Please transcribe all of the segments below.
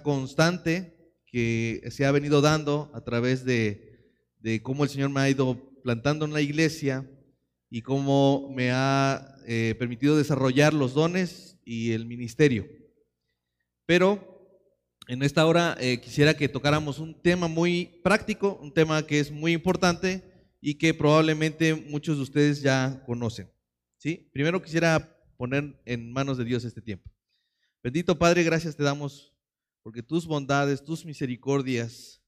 constante que se ha venido dando a través de, de cómo el Señor me ha ido plantando en la iglesia y cómo me ha eh, permitido desarrollar los dones y el ministerio. Pero en esta hora eh, quisiera que tocáramos un tema muy práctico, un tema que es muy importante y que probablemente muchos de ustedes ya conocen. ¿sí? Primero quisiera poner en manos de Dios este tiempo. Bendito Padre, gracias te damos porque tus bondades, tus misericordias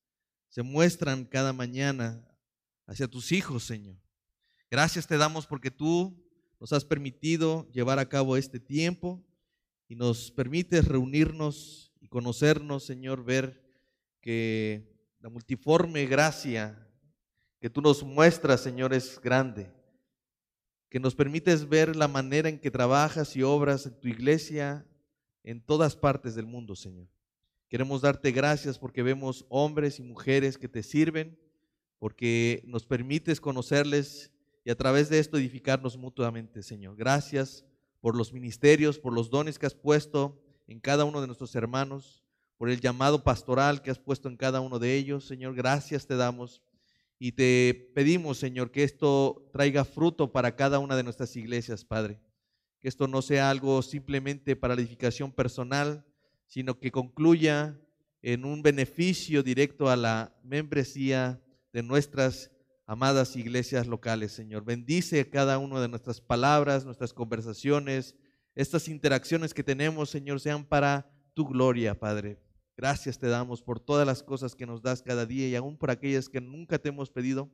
se muestran cada mañana hacia tus hijos, Señor. Gracias te damos porque tú nos has permitido llevar a cabo este tiempo y nos permites reunirnos y conocernos, Señor, ver que la multiforme gracia que tú nos muestras, Señor, es grande. Que nos permites ver la manera en que trabajas y obras en tu iglesia en todas partes del mundo, Señor. Queremos darte gracias porque vemos hombres y mujeres que te sirven, porque nos permites conocerles y a través de esto edificarnos mutuamente, Señor. Gracias por los ministerios, por los dones que has puesto en cada uno de nuestros hermanos, por el llamado pastoral que has puesto en cada uno de ellos. Señor, gracias te damos y te pedimos, Señor, que esto traiga fruto para cada una de nuestras iglesias, Padre. Que esto no sea algo simplemente para la edificación personal, sino que concluya en un beneficio directo a la membresía de nuestras amadas iglesias locales, Señor. Bendice cada una de nuestras palabras, nuestras conversaciones, estas interacciones que tenemos, Señor, sean para tu gloria, Padre. Gracias te damos por todas las cosas que nos das cada día y aún por aquellas que nunca te hemos pedido,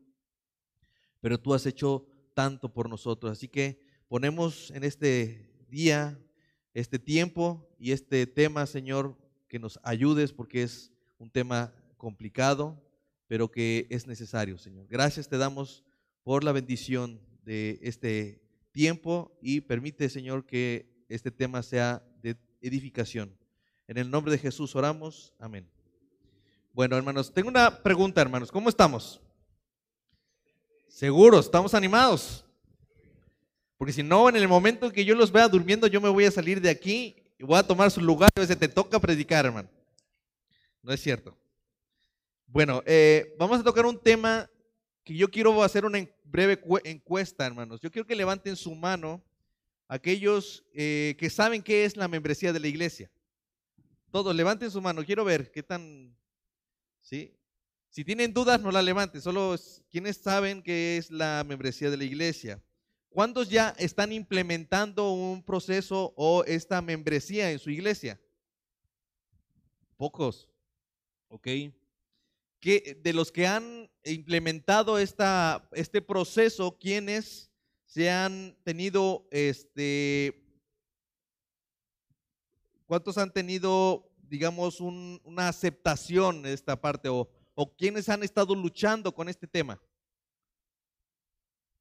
pero tú has hecho tanto por nosotros. Así que ponemos en este día, este tiempo y este tema, Señor, que nos ayudes porque es un tema complicado, pero que es necesario, Señor. Gracias te damos por la bendición de este tiempo y permite, Señor, que este tema sea de edificación. En el nombre de Jesús oramos. Amén. Bueno, hermanos, tengo una pregunta, hermanos. ¿Cómo estamos? ¿Seguros? ¿Estamos animados? Porque si no, en el momento en que yo los vea durmiendo, yo me voy a salir de aquí y voy a tomar su lugar. A veces te toca predicar, hermano. No es cierto. Bueno, eh, vamos a tocar un tema que yo quiero hacer una breve encuesta, hermanos. Yo quiero que levanten su mano aquellos eh, que saben qué es la membresía de la iglesia. Todos, levanten su mano. Quiero ver qué tan... ¿sí? Si tienen dudas, no la levanten. Solo quienes saben qué es la membresía de la iglesia. ¿Cuántos ya están implementando un proceso o esta membresía en su iglesia? Pocos. ¿Ok? de los que han implementado esta, este proceso, quienes se han tenido, este, cuántos han tenido, digamos, una aceptación en esta parte o, o quienes han estado luchando con este tema?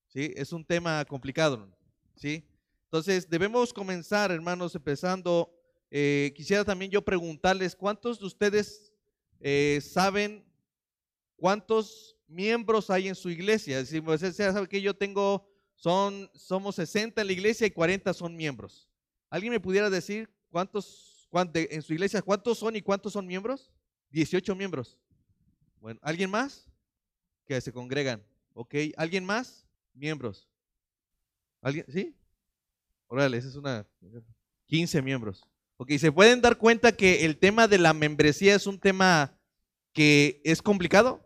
¿Sí? Es un tema complicado, ¿sí? Entonces, debemos comenzar, hermanos, empezando. Eh, quisiera también yo preguntarles, ¿cuántos de ustedes eh, saben ¿Cuántos miembros hay en su iglesia? Si usted sabe que yo tengo, son, somos 60 en la iglesia y 40 son miembros. ¿Alguien me pudiera decir cuántos, cuántos en su iglesia, cuántos son y cuántos son miembros? 18 miembros. Bueno, ¿alguien más? Que se congregan. ¿Ok? ¿Alguien más? Miembros. ¿Alguien? ¿Sí? Órale, esa es una... 15 miembros. Ok, se pueden dar cuenta que el tema de la membresía es un tema que es complicado.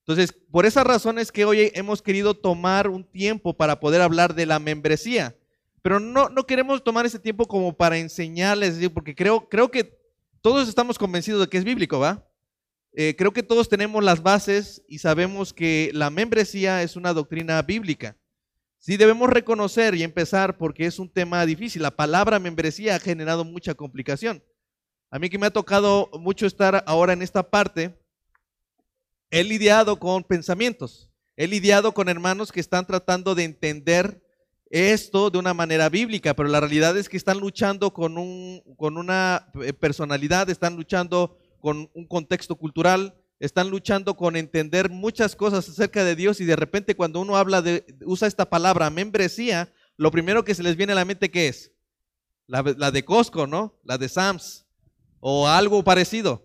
Entonces, por esas razones que hoy hemos querido tomar un tiempo para poder hablar de la membresía. Pero no, no queremos tomar ese tiempo como para enseñarles, porque creo, creo que todos estamos convencidos de que es bíblico, ¿va? Eh, creo que todos tenemos las bases y sabemos que la membresía es una doctrina bíblica. Sí debemos reconocer y empezar porque es un tema difícil. La palabra membresía ha generado mucha complicación. A mí que me ha tocado mucho estar ahora en esta parte, he lidiado con pensamientos, he lidiado con hermanos que están tratando de entender esto de una manera bíblica, pero la realidad es que están luchando con, un, con una eh, personalidad, están luchando con un contexto cultural, están luchando con entender muchas cosas acerca de Dios y de repente cuando uno habla de, usa esta palabra membresía, lo primero que se les viene a la mente ¿qué es? La, de Costco, ¿no? La de Sams. o algo parecido.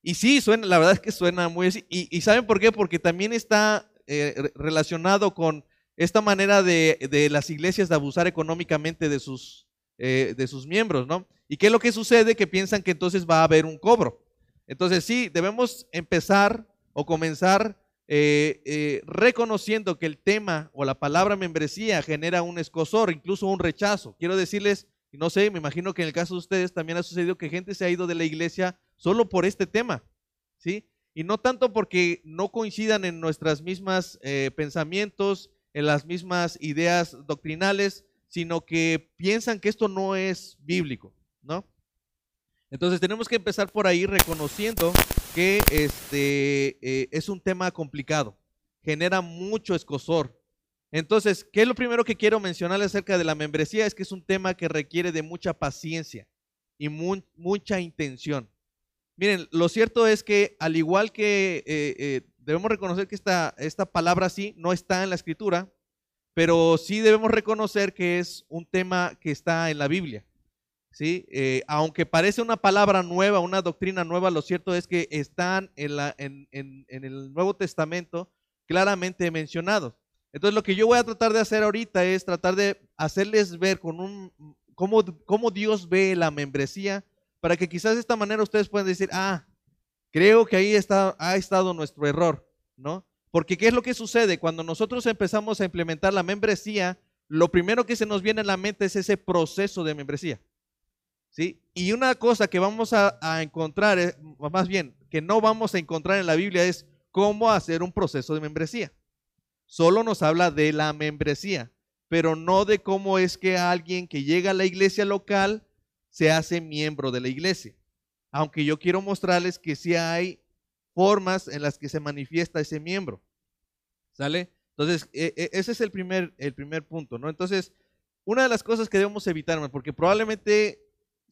Y sí, suena, la verdad es que suena muy así. ¿Y, saben por qué? Porque también está eh, relacionado con esta manera de, las iglesias de abusar económicamente de sus, eh, de sus miembros, ¿no? ¿Y qué es lo que sucede? Que piensan que entonces va a haber un cobro. Entonces sí, debemos empezar o comenzar eh, reconociendo que el tema o la palabra membresía genera un escosor, incluso un rechazo. Quiero decirles no sé, me imagino que en el caso de ustedes también ha sucedido que gente se ha ido de la iglesia solo por este tema, ¿sí? Y no tanto porque no coincidan en nuestras mismas eh, pensamientos, en las mismas ideas doctrinales, sino que piensan que esto no es bíblico, ¿no? Entonces tenemos que empezar por ahí reconociendo que este eh, es un tema complicado, genera mucho escosor, entonces, ¿qué es lo primero que quiero mencionar acerca de la membresía? Es que es un tema que requiere de mucha paciencia y mucha intención. Miren, lo cierto es que al igual que eh, eh, debemos reconocer que esta, esta palabra sí no está en la escritura, pero sí debemos reconocer que es un tema que está en la Biblia. ¿Sí? Eh, aunque parece una palabra nueva, una doctrina nueva, lo cierto es que están en, el Nuevo Testamento claramente mencionados. Entonces lo que yo voy a tratar de hacer ahorita es tratar de hacerles ver cómo, Dios ve la membresía, para que quizás de esta manera ustedes puedan decir, ah, creo que ahí ha estado nuestro error, ¿no? Porque ¿qué es lo que sucede? Cuando nosotros empezamos a implementar la membresía, lo primero que se nos viene a la mente es ese proceso de membresía. ¿Sí? Y una cosa que vamos a, encontrar, eh, más bien, que no vamos a encontrar en la Biblia es cómo hacer un proceso de membresía solo nos habla de la membresía, pero no de cómo es que alguien que llega a la iglesia local se hace miembro de la iglesia. Aunque yo quiero mostrarles que sí hay formas en las que se manifiesta ese miembro. ¿Sale? Entonces, e, e, ese es el primer, el primer punto, ¿no? Entonces, una de las cosas que debemos evitar, porque probablemente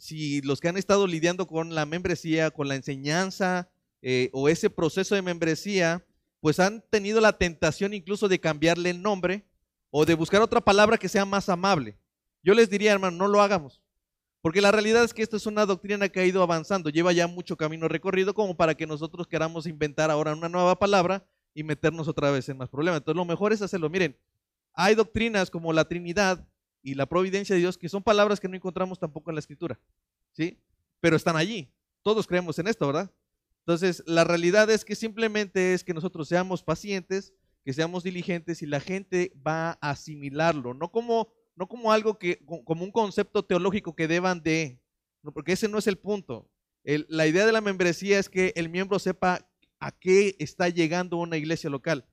si los que han estado lidiando con la membresía, con la enseñanza eh, o ese proceso de membresía, pues han tenido la tentación incluso de cambiarle el nombre o de buscar otra palabra que sea más amable. Yo les diría, hermano, no lo hagamos. Porque la realidad es que esta es una doctrina que ha ido avanzando, lleva ya mucho camino recorrido como para que nosotros queramos inventar ahora una nueva palabra y meternos otra vez en más problemas. Entonces lo mejor es hacerlo. Miren, hay doctrinas como la Trinidad y la providencia de Dios que son palabras que no encontramos tampoco en la Escritura, ¿sí? Pero están allí. Todos creemos en esto, ¿verdad? Entonces, la realidad es que simplemente es que nosotros seamos pacientes, que seamos diligentes y la gente va a asimilarlo, no como, no como algo que, como un concepto teológico que deban de, porque ese no es el punto. la idea de la membresía es que el miembro sepa a qué está llegando una iglesia local.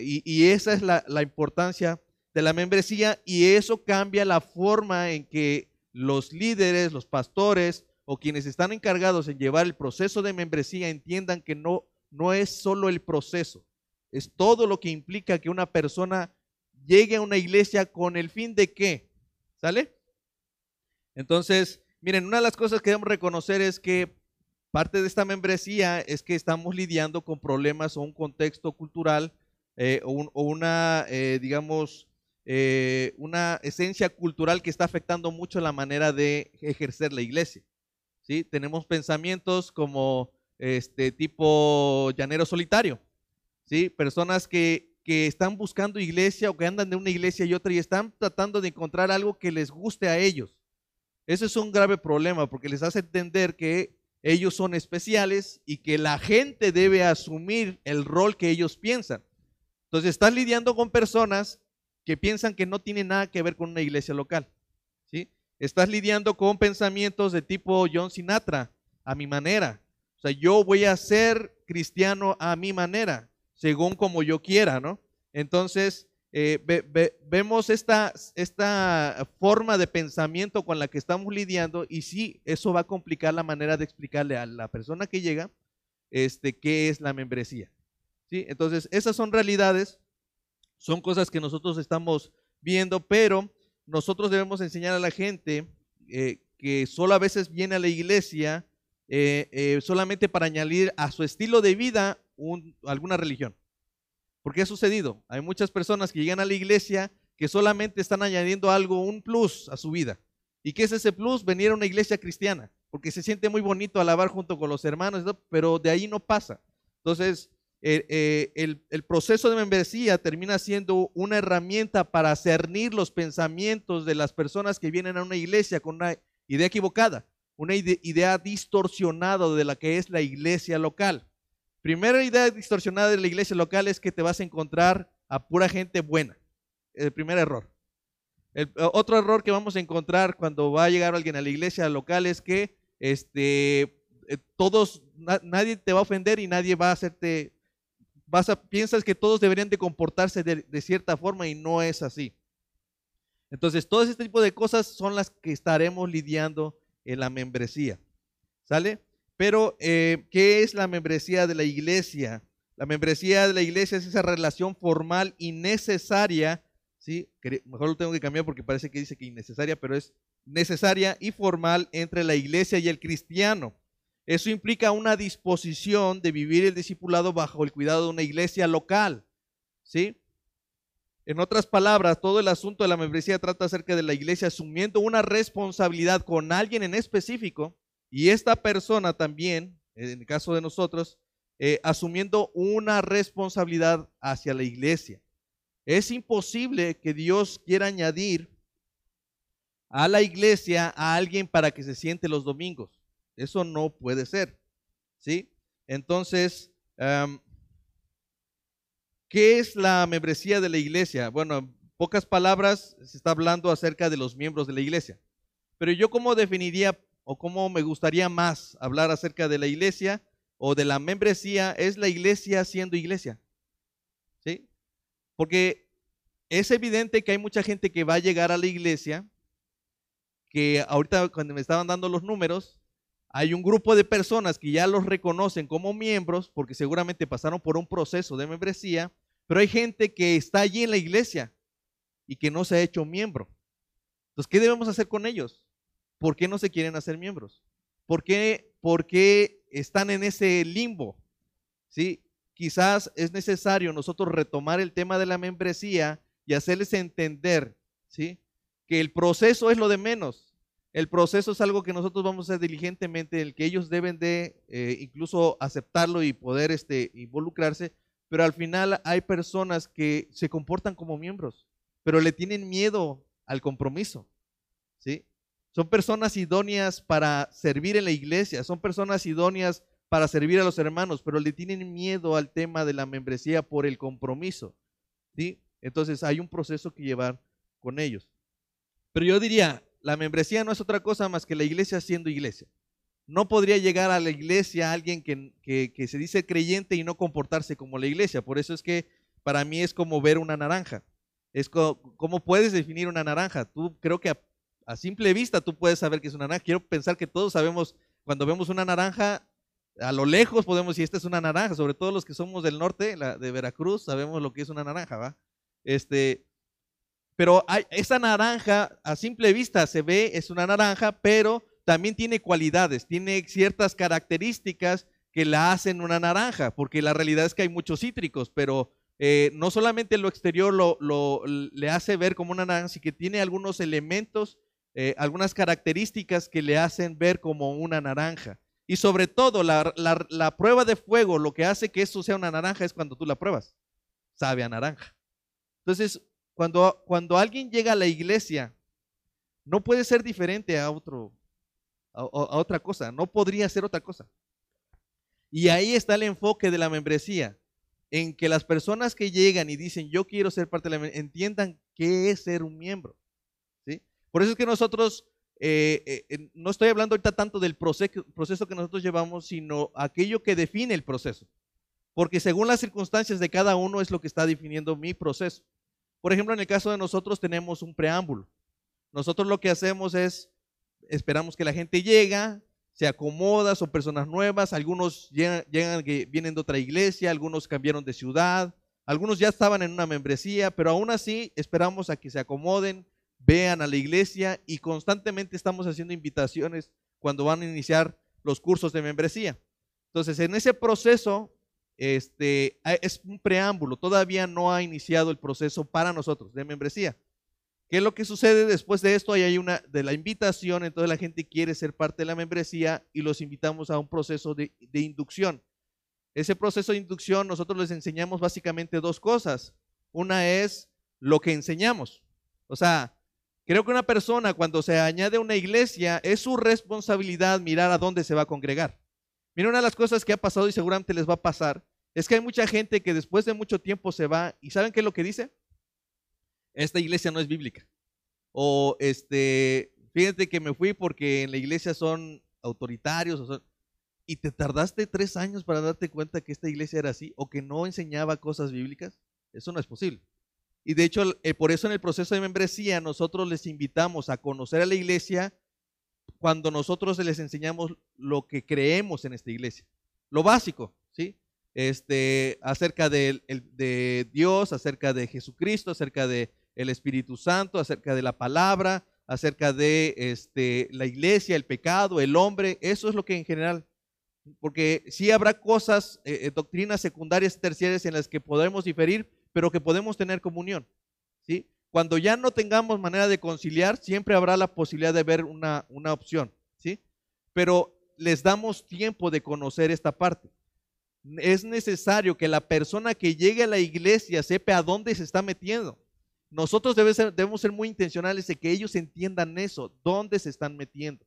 y, esa es la, la importancia de la membresía y eso cambia la forma en que los líderes, los pastores, o quienes están encargados en llevar el proceso de membresía entiendan que no, no es solo el proceso, es todo lo que implica que una persona llegue a una iglesia con el fin de qué, ¿sale? Entonces, miren, una de las cosas que debemos reconocer es que parte de esta membresía es que estamos lidiando con problemas o un contexto cultural eh, o, una, eh, digamos, eh, una esencia cultural que está afectando mucho la manera de ejercer la iglesia. ¿sí? Tenemos pensamientos como este tipo llanero solitario, ¿sí? Personas que, que están buscando iglesia o que andan de una iglesia y otra y están tratando de encontrar algo que les guste a ellos. Eso es un grave problema porque les hace entender que ellos son especiales y que la gente debe asumir el rol que ellos piensan. Entonces están lidiando con personas que piensan que no tienen nada que ver con una iglesia local. ¿sí? Estás lidiando con pensamientos de tipo John Sinatra, a mi manera. O sea, yo voy a ser cristiano a mi manera, según como yo quiera, ¿no? Entonces, eh, vemos esta, esta forma de pensamiento con la que estamos lidiando y sí, eso va a complicar la manera de explicarle a la persona que llega este, qué es la membresía. ¿Sí? Entonces, esas son realidades, son cosas que nosotros estamos viendo, pero nosotros debemos enseñar a la gente eh, que solo a veces viene a la iglesia eh, eh, solamente para añadir a su estilo de vida alguna religión. Porque ha sucedido. Hay muchas personas que llegan a la iglesia que solamente están añadiendo algo, un plus a su vida. ¿Y qué es ese plus? Venir a una iglesia cristiana porque se siente muy bonito alabar junto con los hermanos, pero de ahí no pasa. Entonces, eh, eh, el, proceso de membresía termina siendo una herramienta para cernir los pensamientos de las personas que vienen a una iglesia con una idea equivocada, una idea distorsionada de la que es la iglesia local. Primera idea distorsionada de la iglesia local es que te vas a encontrar a pura gente buena. El primer error. El, otro error que vamos a encontrar cuando va a llegar alguien a la iglesia local es que este, eh, todos, nadie te va a ofender y nadie va a hacerte piensas que todos deberían de comportarse de, cierta forma y no es así. Entonces, todo este tipo de cosas son las que estaremos lidiando en la membresía. ¿Sale? Pero, eh, ¿qué es la membresía de la iglesia? La membresía de la iglesia es esa relación formal y necesaria, ¿sí? Mejor lo tengo que cambiar porque parece que dice que innecesaria, pero es necesaria y formal entre la iglesia y el cristiano. Eso implica una disposición de vivir el discipulado bajo el cuidado de una iglesia local. ¿Sí? En otras palabras, todo el asunto de la membresía trata acerca de la iglesia asumiendo una responsabilidad con alguien en específico y esta persona también, en el caso de nosotros, eh, asumiendo una responsabilidad hacia la iglesia. Es imposible que Dios quiera añadir a la iglesia a alguien para que se siente los domingos. Eso no puede ser. ¿Sí? Entonces, ¿qué es la membresía de la iglesia? Bueno, en pocas palabras se está hablando acerca de los miembros de la iglesia. Pero yo cómo definiría o cómo me gustaría más hablar acerca de la iglesia o de la membresía es la iglesia siendo iglesia. ¿Sí? Porque es evidente que hay mucha gente que va a llegar a la iglesia que ahorita cuando me estaban dando los números, hay un grupo de personas que ya los reconocen como miembros porque seguramente pasaron por un proceso de membresía, pero hay gente que está allí en la iglesia y que no se ha hecho miembro. Entonces, ¿qué debemos hacer con ellos? ¿Por qué no se quieren hacer miembros? ¿Por qué, por qué están en ese limbo? ¿Sí? Quizás es necesario nosotros retomar el tema de la membresía y hacerles entender, ¿sí? Que el proceso es lo de menos. El proceso es algo que nosotros vamos a hacer diligentemente, el que ellos deben de eh, incluso aceptarlo y poder este, involucrarse, pero al final hay personas que se comportan como miembros, pero le tienen miedo al compromiso. ¿sí? Son personas idóneas para servir en la iglesia, son personas idóneas para servir a los hermanos, pero le tienen miedo al tema de la membresía por el compromiso. ¿sí? Entonces hay un proceso que llevar con ellos. Pero yo diría, la membresía no es otra cosa más que la iglesia siendo iglesia. No podría llegar a la iglesia alguien que, se dice creyente y no comportarse como la iglesia. Por eso es que para mí es como ver una naranja. Es como, puedes definir una naranja. Tú creo que a, simple vista tú puedes saber que es una naranja. Quiero pensar que todos sabemos, cuando vemos una naranja, a lo lejos podemos decir, esta es una naranja, sobre todo los que somos del norte, la, de Veracruz, sabemos lo que es una naranja, ¿va? Este, pero esa naranja a simple vista se ve, es una naranja, pero también tiene cualidades, tiene ciertas características que la hacen una naranja, porque la realidad es que hay muchos cítricos, pero eh, no solamente lo exterior lo, le hace ver como una naranja, sino que tiene algunos elementos, eh, algunas características que le hacen ver como una naranja. Y sobre todo, la, la, prueba de fuego, lo que hace que eso sea una naranja es cuando tú la pruebas. Sabe a naranja. Entonces, cuando, cuando alguien llega a la iglesia, no puede ser diferente a, otro, a, otra cosa, no podría ser otra cosa. Y ahí está el enfoque de la membresía, en que las personas que llegan y dicen, yo quiero ser parte de la membresía, entiendan qué es ser un miembro. ¿sí? Por eso es que nosotros, eh, eh, no estoy hablando ahorita tanto del proceso, proceso que nosotros llevamos, sino aquello que define el proceso. Porque según las circunstancias de cada uno es lo que está definiendo mi proceso. Por ejemplo, en el caso de nosotros tenemos un preámbulo. Nosotros lo que hacemos es, esperamos que la gente llega, se acomoda, son personas nuevas, algunos llegan, llegan, vienen de otra iglesia, algunos cambiaron de ciudad, algunos ya estaban en una membresía, pero aún así esperamos a que se acomoden, vean a la iglesia y constantemente estamos haciendo invitaciones cuando van a iniciar los cursos de membresía. Entonces, en ese proceso este, es un preámbulo, todavía no ha iniciado el proceso para nosotros de membresía. ¿Qué es lo que sucede después de esto? Ahí hay una de la invitación, entonces la gente quiere ser parte de la membresía y los invitamos a un proceso de, de inducción. Ese proceso de inducción nosotros les enseñamos básicamente dos cosas. Una es lo que enseñamos. O sea, creo que una persona cuando se añade a una iglesia es su responsabilidad mirar a dónde se va a congregar. Mira, una de las cosas que ha pasado y seguramente les va a pasar es que hay mucha gente que después de mucho tiempo se va y ¿saben qué es lo que dice? Esta iglesia no es bíblica. O este, fíjate que me fui porque en la iglesia son autoritarios y te tardaste tres años para darte cuenta que esta iglesia era así o que no enseñaba cosas bíblicas. Eso no es posible. Y de hecho, eh, por eso en el proceso de membresía nosotros les invitamos a conocer a la iglesia cuando nosotros les enseñamos lo que creemos en esta iglesia. Lo básico, ¿sí? Este, acerca de, Dios, acerca de Jesucristo, acerca de el Espíritu Santo, acerca de la palabra, acerca de este, la iglesia, el pecado, el hombre, eso es lo que en general, porque sí habrá cosas, eh, eh, doctrinas secundarias, terciarias en las que podemos diferir, pero que podemos tener comunión, ¿sí? Cuando ya no tengamos manera de conciliar, siempre habrá la posibilidad de ver una, una opción, ¿sí? Pero les damos tiempo de conocer esta parte. Es necesario que la persona que llegue a la iglesia sepa a dónde se está metiendo. Nosotros debemos ser, debemos ser muy intencionales de que ellos entiendan eso, dónde se están metiendo.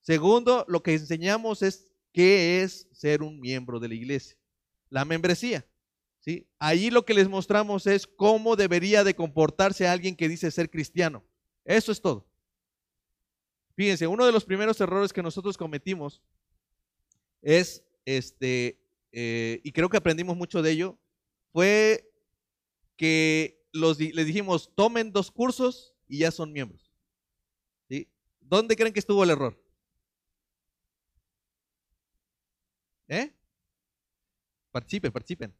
Segundo, lo que enseñamos es qué es ser un miembro de la iglesia. La membresía. ¿Sí? Ahí lo que les mostramos es cómo debería de comportarse alguien que dice ser cristiano. Eso es todo. Fíjense, uno de los primeros errores que nosotros cometimos es, este, eh, y creo que aprendimos mucho de ello, fue que los, les dijimos, tomen dos cursos y ya son miembros. ¿Sí? ¿Dónde creen que estuvo el error? ¿Eh? Participen, participen.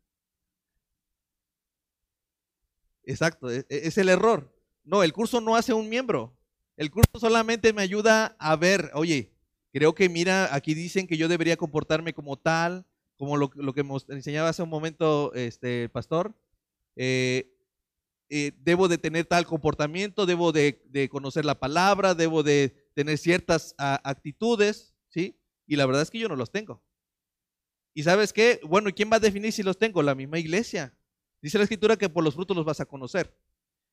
Exacto, e, e, es el error. No, el curso no hace un miembro. El curso solamente me ayuda a ver, oye, creo que mira, aquí dicen que yo debería comportarme como tal, como lo, que me enseñaba hace un momento este, pastor. Eh, eh, debo de tener tal comportamiento, debo de, conocer la palabra, debo de tener ciertas actitudes, ¿sí? Y la verdad es que yo no los tengo. ¿Y sabes qué? Bueno, ¿y quién va a definir si los tengo? La misma iglesia. Dice la escritura que por los frutos los vas a conocer.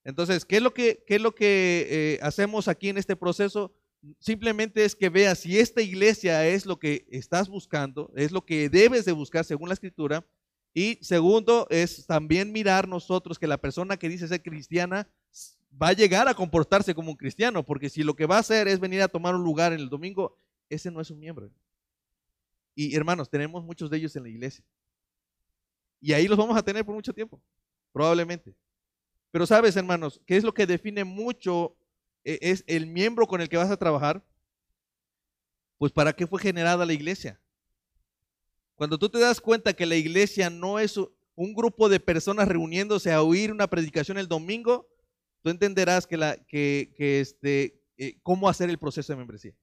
Entonces, ¿qué es lo que, es lo que eh, hacemos aquí en este proceso? Simplemente es que veas si esta iglesia es lo que estás buscando, es lo que debes de buscar según la escritura. Y segundo, es también mirar nosotros que la persona que dice ser cristiana va a llegar a comportarse como un cristiano, porque si lo que va a hacer es venir a tomar un lugar en el domingo, ese no es un miembro. Y hermanos, tenemos muchos de ellos en la iglesia. Y ahí los vamos a tener por mucho tiempo, probablemente. Pero sabes, hermanos, ¿qué es lo que define mucho e, es el miembro con el que vas a trabajar? Pues para qué fue generada la iglesia. Cuando tú te das cuenta que la iglesia no es un grupo de personas reuniéndose a oír una predicación el domingo, tú entenderás que la, este, eh, cómo hacer el proceso de membresía.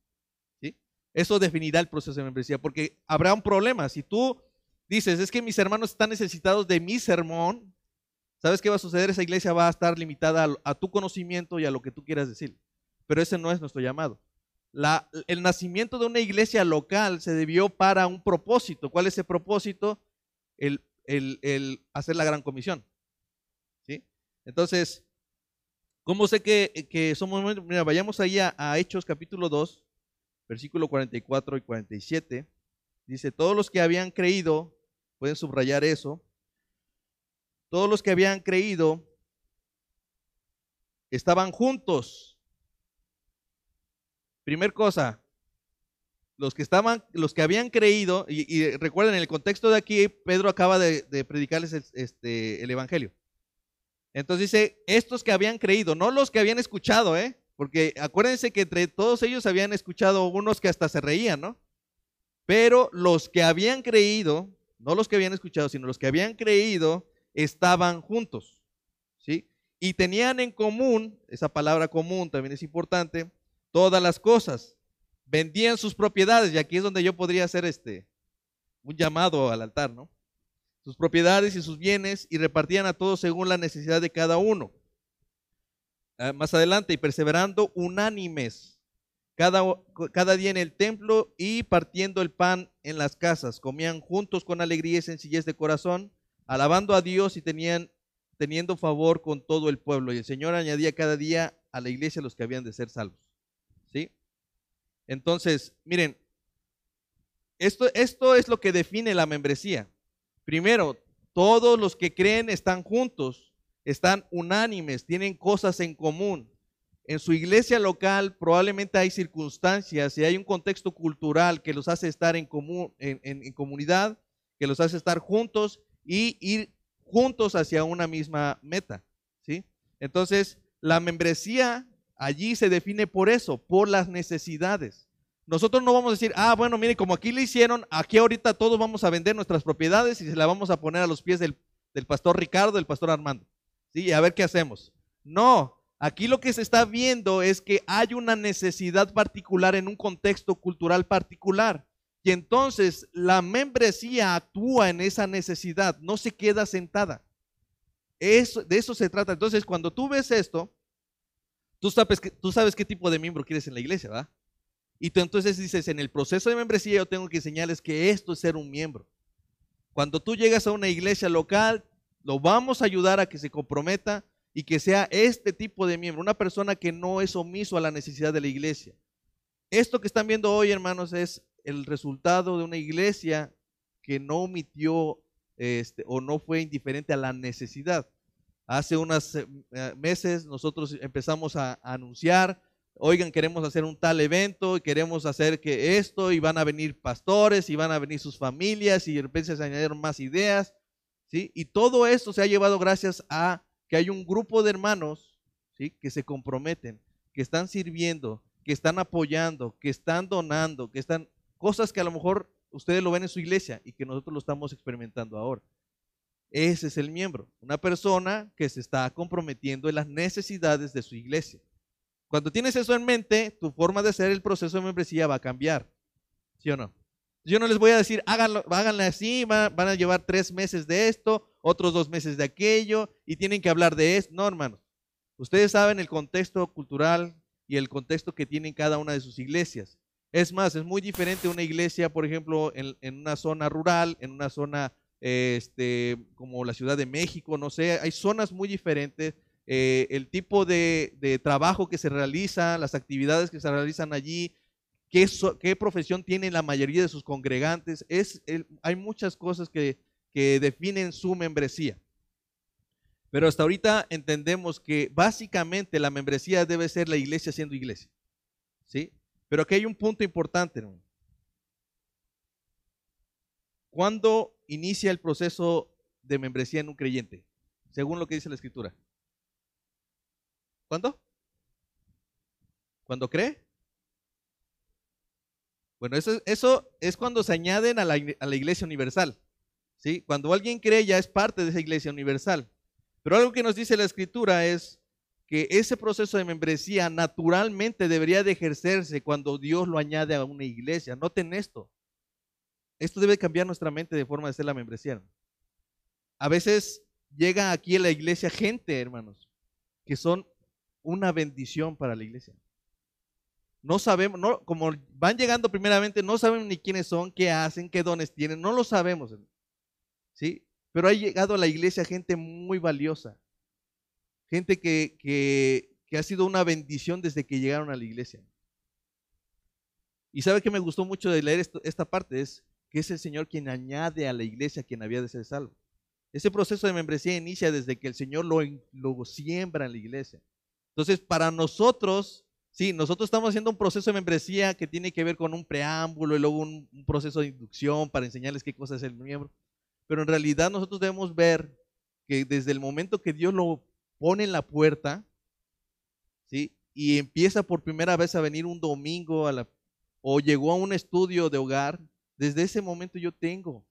¿sí? Eso definirá el proceso de membresía, porque habrá un problema. Si tú dices, es que mis hermanos están necesitados de mi sermón, ¿sabes qué va a suceder? Esa iglesia va a estar limitada a, tu conocimiento y a lo que tú quieras decir. Pero ese no es nuestro llamado. La, el nacimiento de una iglesia local se debió para un propósito. ¿Cuál es ese propósito? El, hacer la gran comisión. ¿Sí? Entonces, ¿cómo sé que, que somos? Mira, vayamos ahí a, a Hechos capítulo 2, versículo 44 y 47. Dice, todos los que habían creído Pueden subrayar eso. Todos los que habían creído estaban juntos. Primer cosa, los que estaban, los que habían creído, y, recuerden, en el contexto de aquí, Pedro acaba de, predicarles el, este, el Evangelio. Entonces dice, estos que habían creído, no los que habían escuchado, ¿eh? Porque acuérdense que entre todos ellos habían escuchado unos que hasta se reían, ¿no? Pero los que habían creído no los que habían escuchado, sino los que habían creído, estaban juntos. ¿sí? Y tenían en común, esa palabra común también es importante, todas las cosas. Vendían sus propiedades, y aquí es donde yo podría hacer este, un llamado al altar, ¿no? Sus propiedades y sus bienes y repartían a todos según la necesidad de cada uno. ah, más adelante, y perseverando unánimes cada, cada día en el templo y partiendo el pan en las casas. Comían juntos con alegría y sencillez de corazón, alabando a Dios y tenían, teniendo favor con todo el pueblo. Y el Señor añadía cada día a la iglesia los que habían de ser salvos. ¿Sí? Entonces, miren, esto, esto es lo que define la membresía. Primero, todos los que creen están juntos, están unánimes, tienen cosas en común. En su iglesia local probablemente hay circunstancias y hay un contexto cultural que los hace estar en, común, en, comunidad, que los hace estar juntos y ir juntos hacia una misma meta. ¿sí? Entonces, la membresía allí se define por eso, por las necesidades. Nosotros no vamos a decir, ah, bueno, mire, como aquí le hicieron, aquí ahorita todos vamos a vender nuestras propiedades y se la vamos a poner a los pies del, pastor Ricardo, del pastor Armando. Sí, a ver qué hacemos. No, aquí lo que se está viendo es que hay una necesidad particular en un contexto cultural particular. Y entonces la membresía actúa en esa necesidad, no se queda sentada. De eso se trata. Entonces, cuando tú ves esto, tú sabes, tú sabes qué tipo de miembro quieres en la iglesia, ¿verdad? Y tú entonces dices, en el proceso de membresía yo tengo que enseñarles que esto es ser un miembro. Cuando tú llegas a una iglesia local, lo vamos a ayudar a que se comprometa y que sea este tipo de miembro, una persona que no es omiso a la necesidad de la iglesia. Esto que están viendo hoy, hermanos, es el resultado de una iglesia que no omitió este, o no fue indiferente a la necesidad. Hace unos eh, meses nosotros empezamos a anunciar oigan, queremos hacer un tal evento, y queremos hacer que esto, y van a venir pastores, y van a venir sus familias, y de repente se añadieron más ideas, ¿sí? Y todo esto se ha llevado gracias a que hay un grupo de hermanos, ¿sí? Que se comprometen, que están sirviendo, que están apoyando, que están donando, que están, cosas que a lo mejor ustedes lo ven en su iglesia y que nosotros lo estamos experimentando ahora. Ese es el miembro, una persona que se está comprometiendo en las necesidades de su iglesia. Cuando tienes eso en mente, tu forma de hacer el proceso de membresía va a cambiar. ¿Sí o no? Yo no les voy a decir, háganlo, háganlo así, van, a llevar tres meses de esto, otros dos meses de aquello, y tienen que hablar de esto. No, hermanos. Ustedes saben el contexto cultural y el contexto que tienen cada una de sus iglesias. Es más, es muy diferente una iglesia, por ejemplo, en, una zona rural, en una zona este, como la Ciudad de México, no sé, hay zonas muy diferentes eh, el tipo de, trabajo que se realiza, las actividades que se realizan allí, qué, profesión tienen la mayoría de sus congregantes. Es, hay muchas cosas que, definen su membresía. Pero hasta ahorita entendemos que básicamente la membresía debe ser la iglesia siendo iglesia. ¿Sí? Pero aquí hay un punto importante. ¿Cuándo inicia el proceso de membresía en un creyente? Según lo que dice la escritura. ¿Cuándo? ¿Cuándo cree? Bueno, eso, eso es cuando se añaden a la, iglesia universal. ¿sí? Cuando alguien cree ya es parte de esa iglesia universal. Pero algo que nos dice la escritura es que ese proceso de membresía naturalmente debería de ejercerse cuando Dios lo añade a una iglesia. Noten esto. Esto debe cambiar nuestra mente de forma de ser la membresía. A veces llega aquí a la iglesia gente, hermanos, que son una bendición para la iglesia. No sabemos, no, como van llegando primeramente, no saben ni quiénes son, qué hacen, qué dones tienen, no lo sabemos. ¿Sí? Pero ha llegado a la iglesia gente muy valiosa, gente que, que, ha sido una bendición desde que llegaron a la iglesia. Y sabe que me gustó mucho de leer esta parte, es que es el Señor quien añade a la iglesia quien había de ser salvo. Ese proceso de membresía inicia desde que el Señor lo, lo siembra en la iglesia. Entonces, para nosotros, sí, nosotros estamos haciendo un proceso de membresía que tiene que ver con un preámbulo y luego un, proceso de inducción para enseñarles qué cosa es el miembro. Pero en realidad nosotros debemos ver que desde el momento que Dios lo pone en la puerta, ¿sí? Y empieza por primera vez a venir un domingo a la, o llegó a un estudio de hogar, desde ese momento yo tengo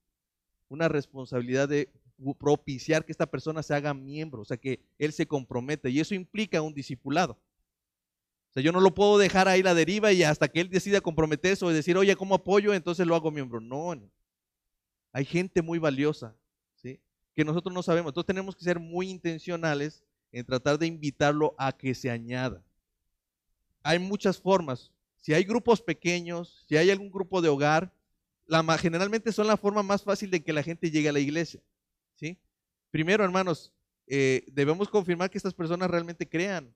una responsabilidad de propiciar que esta persona se haga miembro, o sea, que él se comprometa. Y eso implica un discipulado. O sea, yo no lo puedo dejar ahí la deriva y hasta que él decida comprometerse o decir, oye, ¿cómo apoyo? Entonces lo hago miembro. No, no. Hay gente muy valiosa, ¿sí? Que nosotros no sabemos. Entonces tenemos que ser muy intencionales en tratar de invitarlo a que se añada. Hay muchas formas. Si hay grupos pequeños, si hay algún grupo de hogar, generalmente son la forma más fácil de que la gente llegue a la iglesia. ¿sí? Primero, hermanos, eh, debemos confirmar que estas personas realmente crean.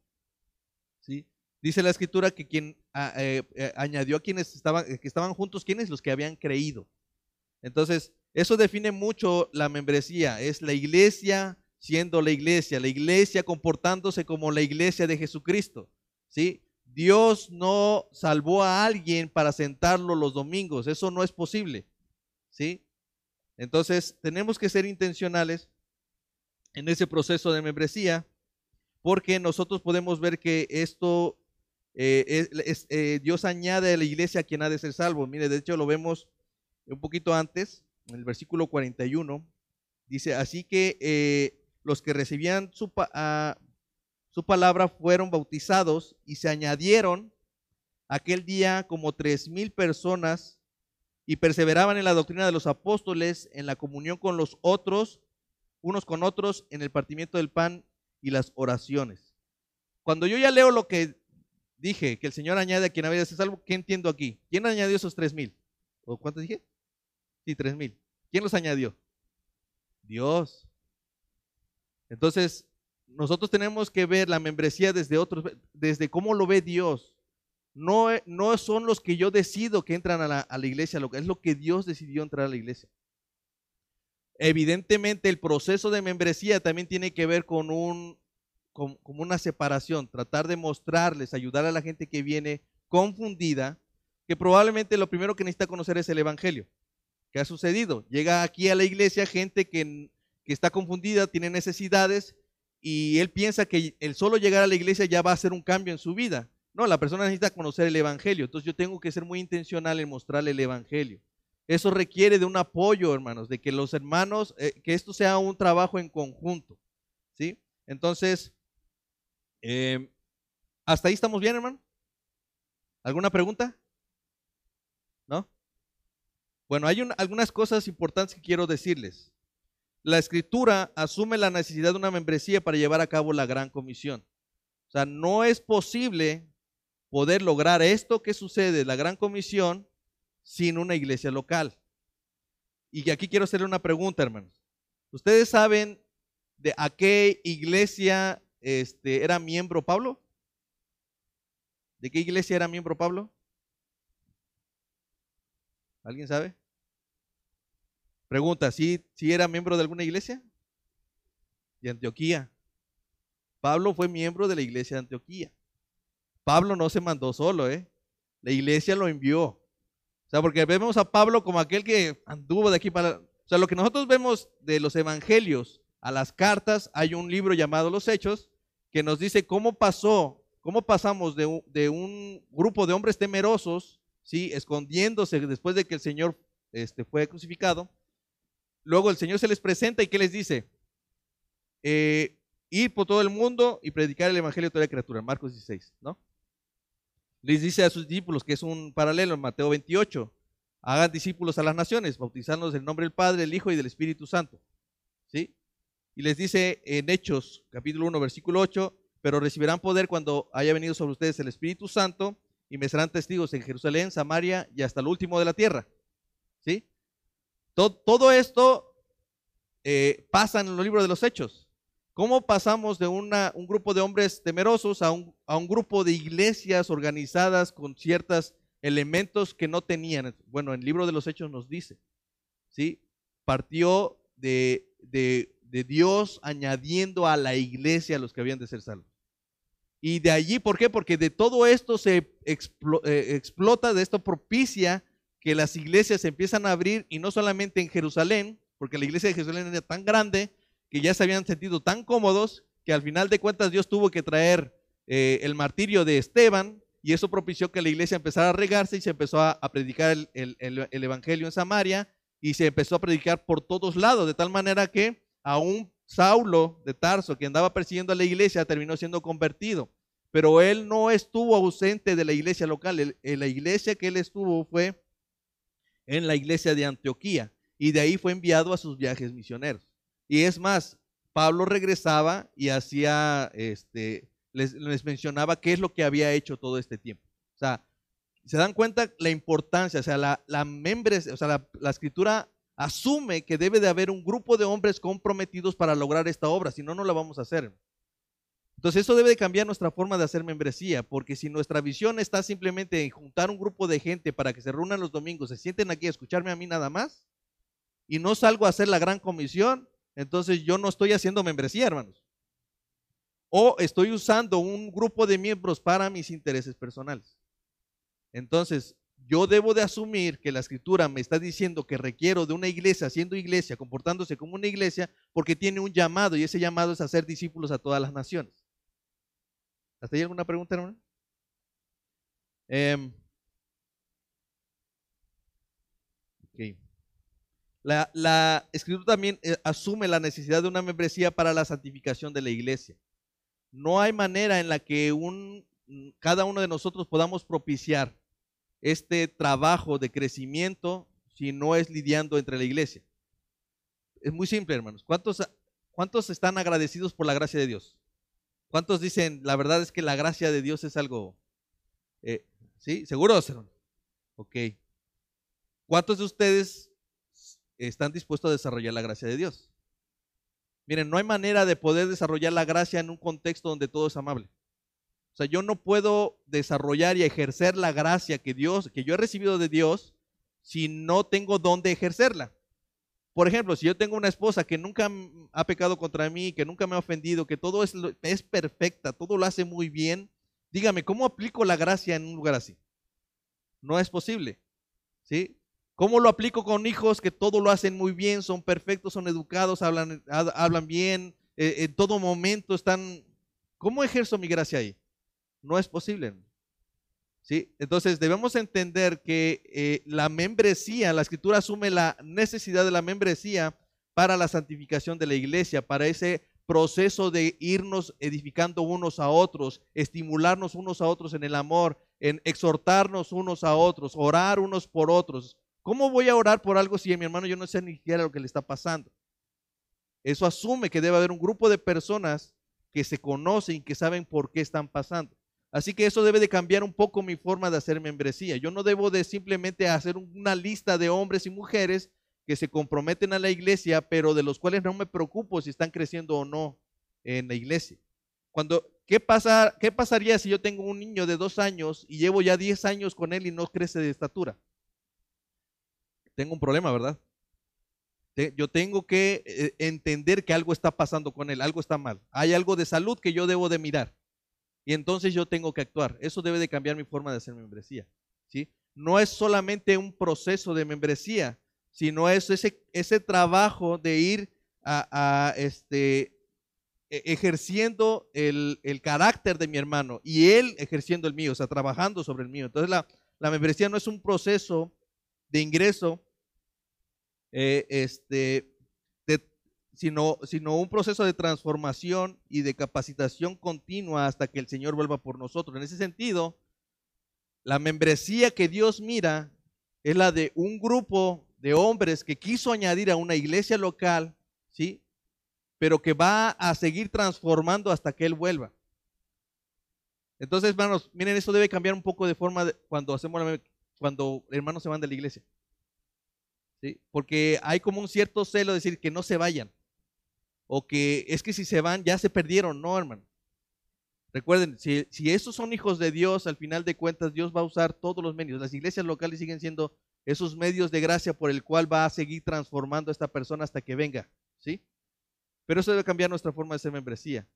¿sí? Dice la escritura que quien eh, eh, añadió a quienes estaban, que estaban juntos, ¿quiénes? Los que habían creído. Entonces, eso define mucho la membresía. Es la iglesia siendo la iglesia, la iglesia comportándose como la iglesia de Jesucristo. ¿sí? Dios no salvó a alguien para sentarlo los domingos, eso no es posible. ¿sí? Entonces, tenemos que ser intencionales en ese proceso de membresía, porque nosotros podemos ver que esto, eh, eh, Dios añade a la iglesia a quien ha de ser salvo. Mire, de hecho lo vemos un poquito antes, en el versículo 41, dice, así que eh, los que recibían ah, su palabra fueron bautizados y se añadieron aquel día como tres mil personas y perseveraban en la doctrina de los apóstoles, en la comunión con los otros, unos con otros, en el partimiento del pan y las oraciones. Cuando yo ya leo lo que dije, que el Señor añade a quien había de ser salvo, ¿qué entiendo aquí? ¿Quién añadió esos tres mil? ¿O cuántos dije? Sí, tres mil. ¿Quién los añadió? Dios. Entonces, nosotros tenemos que ver la membresía desde otros, desde cómo lo ve Dios. No, no son los que yo decido que entran a la, a la iglesia, es lo que Dios decidió entrar a la iglesia. Evidentemente, el proceso de membresía también tiene que ver con, un, con, una separación, tratar de mostrarles, ayudar a la gente que viene confundida, que probablemente lo primero que necesita conocer es el Evangelio. ¿Qué ha sucedido? Llega aquí a la iglesia gente que que está confundida, tiene necesidades y él piensa que el solo llegar a la iglesia ya va a hacer un cambio en su vida. No, la persona necesita conocer el Evangelio. Entonces yo tengo que ser muy intencional en mostrarle el Evangelio. Eso requiere de un apoyo, hermanos, de que los hermanos, eh, que esto sea un trabajo en conjunto. ¿Sí? Entonces, em, ¿hasta ahí estamos bien, hermano? ¿Alguna pregunta? ¿No? Bueno, hay algunas cosas importantes que quiero decirles la escritura asume la necesidad de una membresía para llevar a cabo la gran comisión. O sea, no es posible poder lograr esto que sucede, la gran comisión, sin una iglesia local. Y aquí quiero hacerle una pregunta, hermanos. ¿Ustedes saben de a qué iglesia este, era miembro Pablo? ¿De qué iglesia era miembro Pablo? ¿Alguien sabe? Pregunta, ¿sí, era miembro de alguna iglesia? De Antioquía. Pablo fue miembro de la iglesia de Antioquía. Pablo no se mandó solo, ¿eh? La iglesia lo envió. O sea, porque vemos a Pablo como aquel que anduvo de aquí para... O sea, lo que nosotros vemos de los evangelios a las cartas, hay un libro llamado Los Hechos, que nos dice cómo pasó, cómo pasamos de un, de un grupo de hombres temerosos, ¿sí? Escondiéndose después de que el Señor este, fue crucificado, Luego el Señor se les presenta y ¿qué les dice? Eh, ir por todo el mundo y predicar el Evangelio a toda la criatura, Marcos 16, ¿no? Les dice a sus discípulos, que es un paralelo en Mateo 28, hagan discípulos a las naciones, bautizándolos en el nombre del Padre, del Hijo y del Espíritu Santo. Y les dice en Hechos, capítulo 1, versículo 8, pero recibirán poder cuando haya venido sobre ustedes el Espíritu Santo y me serán testigos en Jerusalén, Samaria y hasta el último de la tierra, ¿sí? Todo, esto eh, pasa en los libros de los hechos. ¿Cómo pasamos de un grupo de hombres temerosos a un, grupo de iglesias organizadas con ciertos elementos que no tenían? Bueno, el libro de los hechos nos dice, ¿sí? Partió de, Dios añadiendo a la iglesia a los que habían de ser salvos. Y de allí, ¿por qué? Porque de todo esto se eh, explota, de esto propicia que las iglesias se empiezan a abrir y no solamente en Jerusalén, porque la iglesia de Jerusalén era tan grande que ya se habían sentido tan cómodos que al final de cuentas Dios tuvo que traer eh, el martirio de Esteban y eso propició que la iglesia empezara a regarse y se empezó a, predicar el, el, evangelio en Samaria y se empezó a predicar por todos lados, de tal manera que a un Saulo de Tarso que andaba persiguiendo a la iglesia terminó siendo convertido. Pero él no estuvo ausente de la iglesia local. la iglesia que él estuvo fue en la iglesia de Antioquía y de ahí fue enviado a sus viajes misioneros. Y es más, Pablo regresaba y hacía, este, les, mencionaba qué es lo que había hecho todo este tiempo. O sea, se dan cuenta la importancia, o sea, la, la membres, o sea, la, la escritura asume que debe de haber un grupo de hombres comprometidos para lograr esta obra, si no, no la vamos a hacer. Entonces eso debe de cambiar nuestra forma de hacer membresía, porque si nuestra visión está simplemente en juntar un grupo de gente para que se reúnan los domingos, se sienten aquí a escucharme a mí nada más, y no salgo a hacer la gran comisión, entonces yo no estoy haciendo membresía, hermanos. O estoy usando un grupo de miembros para mis intereses personales. Entonces, yo debo de asumir que la escritura me está diciendo que requiero de una iglesia, siendo iglesia, comportándose como una iglesia, porque tiene un llamado y ese llamado es hacer discípulos a todas las naciones. ¿Hasta ahí alguna pregunta, hermano? Em, la, la, escritura también eh, asume la necesidad de una membresía para la santificación de la iglesia. No hay manera en la que un, cada uno de nosotros podamos propiciar este trabajo de crecimiento si no es lidiando entre la iglesia. Es muy simple, hermanos. ¿Cuántos, cuántos están agradecidos por la gracia de Dios? ¿Cuántos dicen, la verdad es que la gracia de Dios es algo... Eh, ¿Sí? ¿Seguros? Ok. ¿Cuántos de ustedes están dispuestos a desarrollar la gracia de Dios? Miren, no hay manera de poder desarrollar la gracia en un contexto donde todo es amable. O sea, yo no puedo desarrollar y ejercer la gracia que Dios, que yo he recibido de Dios, si no tengo dónde ejercerla. Por ejemplo, si yo tengo una esposa que nunca ha pecado contra mí, que nunca me ha ofendido, que todo es, es perfecta, todo lo hace muy bien, dígame, ¿cómo aplico la gracia en un lugar así? No es posible. ¿Sí? ¿Cómo lo aplico con hijos que todo lo hacen muy bien, son perfectos, son educados, hablan, hablan bien, eh, en todo momento están... ¿Cómo ejerzo mi gracia ahí? No es posible. ¿Sí? Entonces debemos entender que eh, la membresía, la escritura asume la necesidad de la membresía para la santificación de la iglesia, para ese proceso de irnos edificando unos a otros, estimularnos unos a otros en el amor, en exhortarnos unos a otros, orar unos por otros. ¿Cómo voy a orar por algo si a mi hermano yo no sé ni siquiera lo que le está pasando? Eso asume que debe haber un grupo de personas que se conocen y que saben por qué están pasando. Así que eso debe de cambiar un poco mi forma de hacer membresía. Yo no debo de simplemente hacer una lista de hombres y mujeres que se comprometen a la iglesia, pero de los cuales no me preocupo si están creciendo o no en la iglesia. Cuando, ¿qué, ¿Qué pasaría si yo tengo un niño de dos años y llevo ya diez años con él y no crece de estatura? Tengo un problema, ¿verdad? Yo tengo que eh, entender que algo está pasando con él, algo está mal. Hay algo de salud que yo debo de mirar y entonces yo tengo que actuar. Eso debe de cambiar mi forma de hacer membresía. ¿sí? No es solamente un proceso de membresía, sino es ese, ese trabajo de ir a, este, e, ejerciendo el, carácter de mi hermano y él ejerciendo el mío, o sea, trabajando sobre el mío. Entonces la, la membresía no es un proceso de ingreso eh, este, sino, sino un proceso de transformación y de capacitación continua hasta que el Señor vuelva por nosotros. En ese sentido, la membresía que Dios mira es la de un grupo de hombres que quiso añadir a una iglesia local, ¿sí? Pero que va a seguir transformando hasta que Él vuelva. Entonces, hermanos, miren, eso debe cambiar un poco de forma cuando hacemos cuando hermanos se van de la iglesia. ¿Sí? Porque hay como un cierto celo de decir que no se vayan o que es que si se van ya se perdieron, no, hermano. Recuerden, si, esos son hijos de Dios, al final de cuentas Dios va a usar todos los medios. Las iglesias locales siguen siendo esos medios de gracia por el cual va a seguir transformando a esta persona hasta que venga, ¿sí? Pero eso debe cambiar nuestra forma de ser membresía.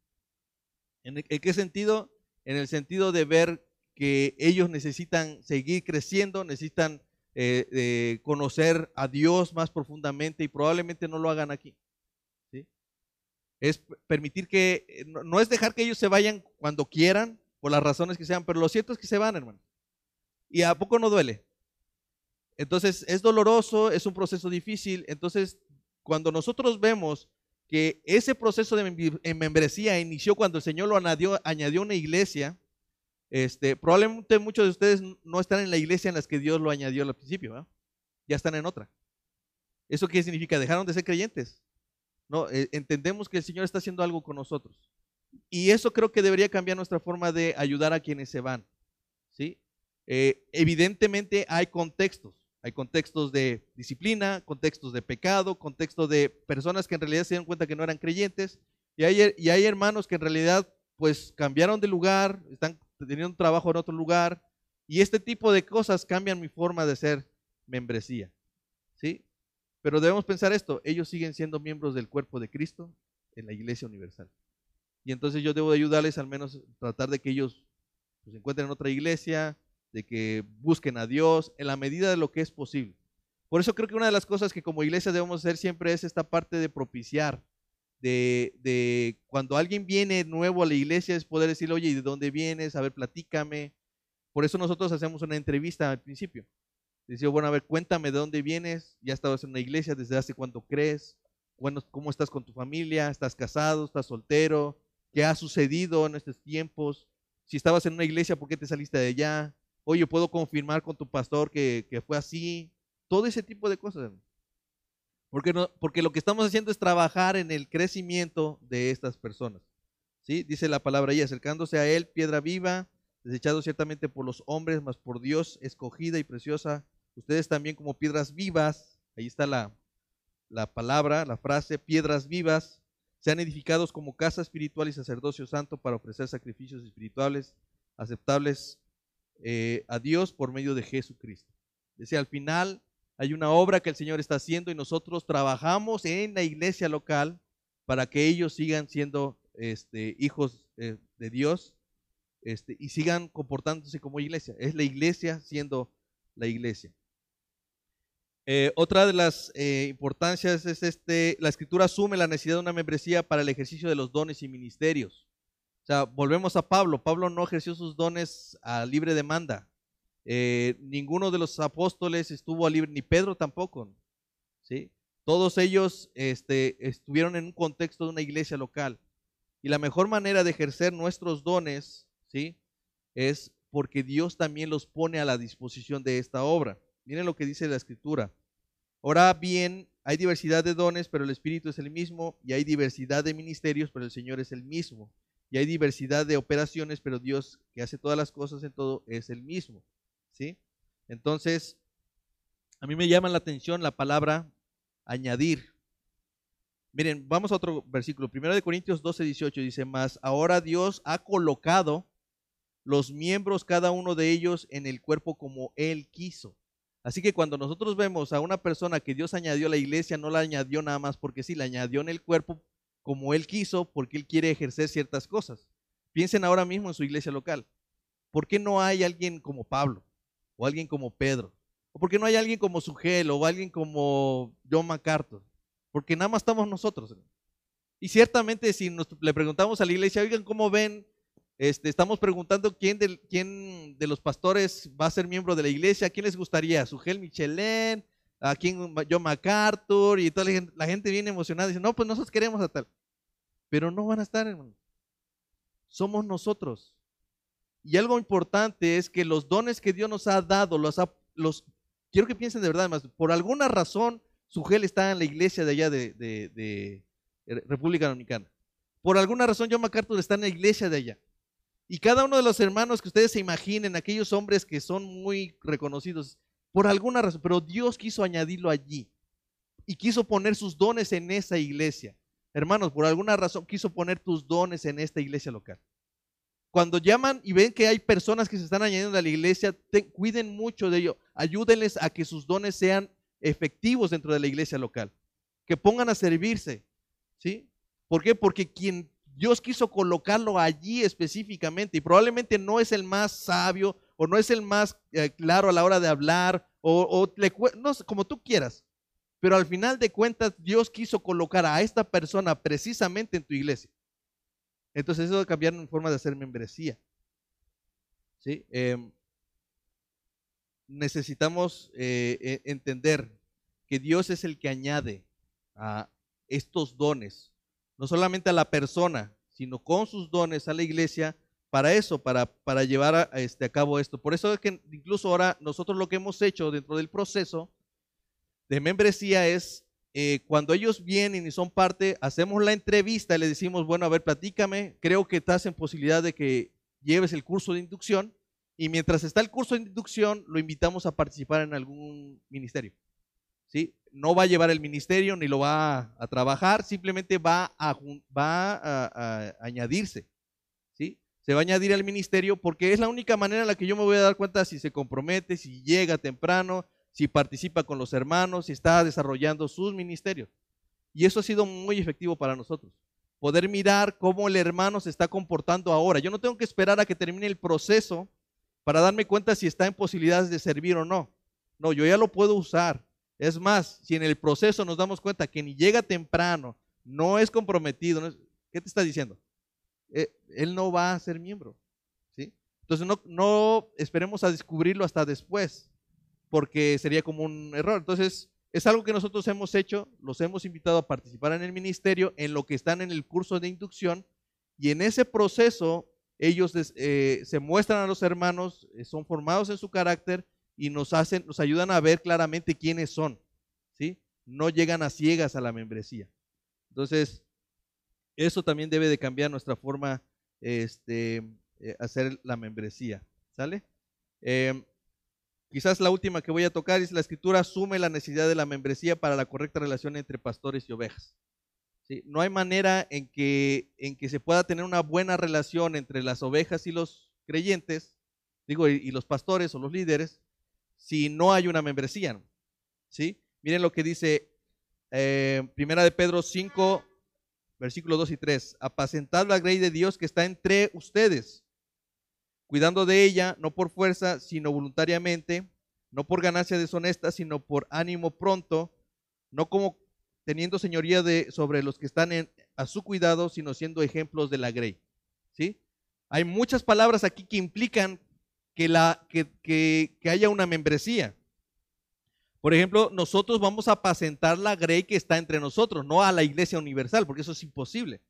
¿En, qué sentido? En el sentido de ver que ellos necesitan seguir creciendo, necesitan eh, conocer a Dios más profundamente y probablemente no lo hagan aquí es permitir que, eh, no es dejar que ellos se vayan cuando quieran, por las razones que sean, pero lo cierto es que se van, hermano. Y a poco no duele. Entonces, es doloroso, es un proceso difícil. Entonces, cuando nosotros vemos que ese proceso de membresía inició cuando el Señor lo añadió, añadió una iglesia, este, probablemente muchos de ustedes no están en la iglesia en las que Dios lo añadió al principio, ya están en otra. ¿Eso qué significa? Dejaron de ser creyentes. ¿No? Eh, entendemos que el Señor está haciendo algo con nosotros. Y eso creo que debería cambiar nuestra forma de ayudar a quienes se van. ¿sí? Eh, evidentemente hay contextos. Hay contextos de disciplina, contextos de pecado, contextos de personas que en realidad se dieron cuenta que no eran creyentes. Y hay, y hay hermanos que en realidad pues cambiaron de lugar, están teniendo un trabajo en otro lugar. Y este tipo de cosas cambian mi forma de ser membresía. Pero debemos pensar esto, ellos siguen siendo miembros del cuerpo de Cristo en la iglesia universal. Y entonces yo debo ayudarles al menos tratar de que ellos pues, encuentren en otra iglesia, de que busquen a Dios en la medida de lo que es posible. Por eso creo que una de las cosas que como iglesia debemos hacer siempre es esta parte de propiciar, de, de cuando alguien viene nuevo a la iglesia es poder decirle, oye, ¿y de dónde vienes? A ver, platícame. Por eso nosotros hacemos una entrevista al principio. Dice, bueno, a ver, cuéntame de dónde vienes, ya estabas en una iglesia, desde hace cuánto crees, cómo estás con tu familia, estás casado, estás soltero, qué ha sucedido en estos tiempos, si estabas en una iglesia, ¿por qué te saliste de allá? Oye, puedo confirmar con tu pastor que, fue así, todo ese tipo de cosas. Porque, no, porque lo que estamos haciendo es trabajar en el crecimiento de estas personas. ¿sí? Dice la palabra ahí, acercándose a él, piedra viva, desechado ciertamente por los hombres, mas por Dios escogida y preciosa ustedes también como piedras vivas, ahí está la, la palabra, la frase, piedras vivas, sean edificados como casa espiritual y sacerdocio santo para ofrecer sacrificios espirituales aceptables eh, a Dios por medio de Jesucristo. Decía, al final hay una obra que el Señor está haciendo y nosotros trabajamos en la iglesia local para que ellos sigan siendo este, hijos eh, de Dios este, y sigan comportándose como iglesia. Es la iglesia siendo la iglesia. Eh, otra de las eh, importancias es este, la escritura asume la necesidad de una membresía para el ejercicio de los dones y ministerios. O sea, volvemos a Pablo. Pablo no ejerció sus dones a libre demanda. Eh, ninguno de los apóstoles estuvo a libre, ni Pedro tampoco. ¿sí? Todos ellos este, estuvieron en un contexto de una iglesia local. Y la mejor manera de ejercer nuestros dones ¿sí? es porque Dios también los pone a la disposición de esta obra. Miren lo que dice la escritura. Ahora bien, hay diversidad de dones, pero el Espíritu es el mismo, y hay diversidad de ministerios, pero el Señor es el mismo. Y hay diversidad de operaciones, pero Dios que hace todas las cosas en todo es el mismo. ¿Sí? Entonces, a mí me llama la atención la palabra añadir. Miren, vamos a otro versículo. Primero de Corintios 12, 18 dice, más ahora Dios ha colocado los miembros, cada uno de ellos, en el cuerpo como Él quiso. Así que cuando nosotros vemos a una persona que Dios añadió a la iglesia, no la añadió nada más porque sí, la añadió en el cuerpo como Él quiso, porque Él quiere ejercer ciertas cosas. Piensen ahora mismo en su iglesia local. ¿Por qué no hay alguien como Pablo? O alguien como Pedro? ¿O por qué no hay alguien como Sugel? O alguien como John MacArthur? Porque nada más estamos nosotros. Y ciertamente si nos, le preguntamos a la iglesia, oigan, ¿cómo ven este, estamos preguntando quién de, quién de los pastores va a ser miembro de la iglesia, ¿a quién les gustaría? ¿Sugel Michelén? ¿A quién? John MacArthur? Y toda la gente, la gente viene emocionada y dice, no, pues nosotros queremos a tal. Pero no van a estar, hermano. Somos nosotros. Y algo importante es que los dones que Dios nos ha dado, los, los quiero que piensen de verdad, además, por alguna razón, Sugel está en la iglesia de allá de, de, de República Dominicana. Por alguna razón, John MacArthur está en la iglesia de allá. Y cada uno de los hermanos que ustedes se imaginen, aquellos hombres que son muy reconocidos, por alguna razón, pero Dios quiso añadirlo allí y quiso poner sus dones en esa iglesia. Hermanos, por alguna razón quiso poner tus dones en esta iglesia local. Cuando llaman y ven que hay personas que se están añadiendo a la iglesia, cuiden mucho de ello. Ayúdenles a que sus dones sean efectivos dentro de la iglesia local. Que pongan a servirse. ¿Sí? ¿Por qué? Porque quien Dios quiso colocarlo allí específicamente y probablemente no es el más sabio o no es el más eh, claro a la hora de hablar o, no, como tú quieras. Pero al final de cuentas Dios quiso colocar a esta persona precisamente en tu iglesia. Entonces eso va a cambiar en forma de hacer membresía. ¿Sí? Em, necesitamos eh, e, entender que Dios es el que añade a estos dones no solamente a la persona, sino con sus dones a la iglesia para eso, para, para llevar a, este, a cabo esto. Por eso es que incluso ahora nosotros lo que hemos hecho dentro del proceso de membresía es eh, cuando ellos vienen y son parte, hacemos la entrevista y le decimos, bueno, a ver, platícame, creo que estás en posibilidad de que lleves el curso de inducción y mientras está el curso de inducción, lo invitamos a participar en algún ministerio. ¿Sí? No va a llevar el ministerio ni lo va a, trabajar, simplemente va, a, a, añadirse. ¿sí? Se va a añadir al ministerio porque es la única manera en la que yo me voy a dar cuenta si se compromete, si llega temprano, si participa con los hermanos, si está desarrollando sus ministerios. Y eso ha sido muy efectivo para nosotros. Poder mirar cómo el hermano se está comportando ahora. Yo no tengo que esperar a que termine el proceso para darme cuenta si está en posibilidades de servir o no. No, yo ya lo puedo usar. Es más, si en el proceso nos damos cuenta que ni llega temprano, no es comprometido, ¿qué te está diciendo? Eh, él no va a ser miembro. ¿sí? Entonces no, esperemos a descubrirlo hasta después porque sería como un error. Entonces, es algo que nosotros hemos hecho, los hemos invitado a participar en el ministerio, en lo que están en el curso de inducción, y en ese proceso ellos eh, se muestran a los hermanos, eh, son formados en su carácter y nos hacen, nos ayudan a ver claramente quiénes son, ¿sí? No llegan a ciegas a la membresía. Entonces, eso también debe de cambiar nuestra forma, este, eh, hacer la membresía, ¿sale? Quizás la última que voy a tocar es la escritura asume la necesidad de la membresía para la correcta relación entre pastores y ovejas. ¿Sí? No hay manera en que, en que se pueda tener una buena relación entre las ovejas y los creyentes, digo, y, los pastores o los líderes, si no hay una membresía. ¿Sí? Miren lo que dice eh, Primera de Pedro 5, versículos 2 y 3. Apacentad la grey de Dios que está entre ustedes cuidando de ella, no por fuerza, sino voluntariamente, no por ganancia deshonesta, sino por ánimo pronto, no como teniendo señoría de, sobre los que están en, a su cuidado, sino siendo ejemplos de la grey. ¿Sí? Hay muchas palabras aquí que implican que, la, que, que haya una membresía. Por ejemplo, nosotros vamos a apacentar la grey que está entre nosotros, no a la iglesia universal, porque eso es imposible.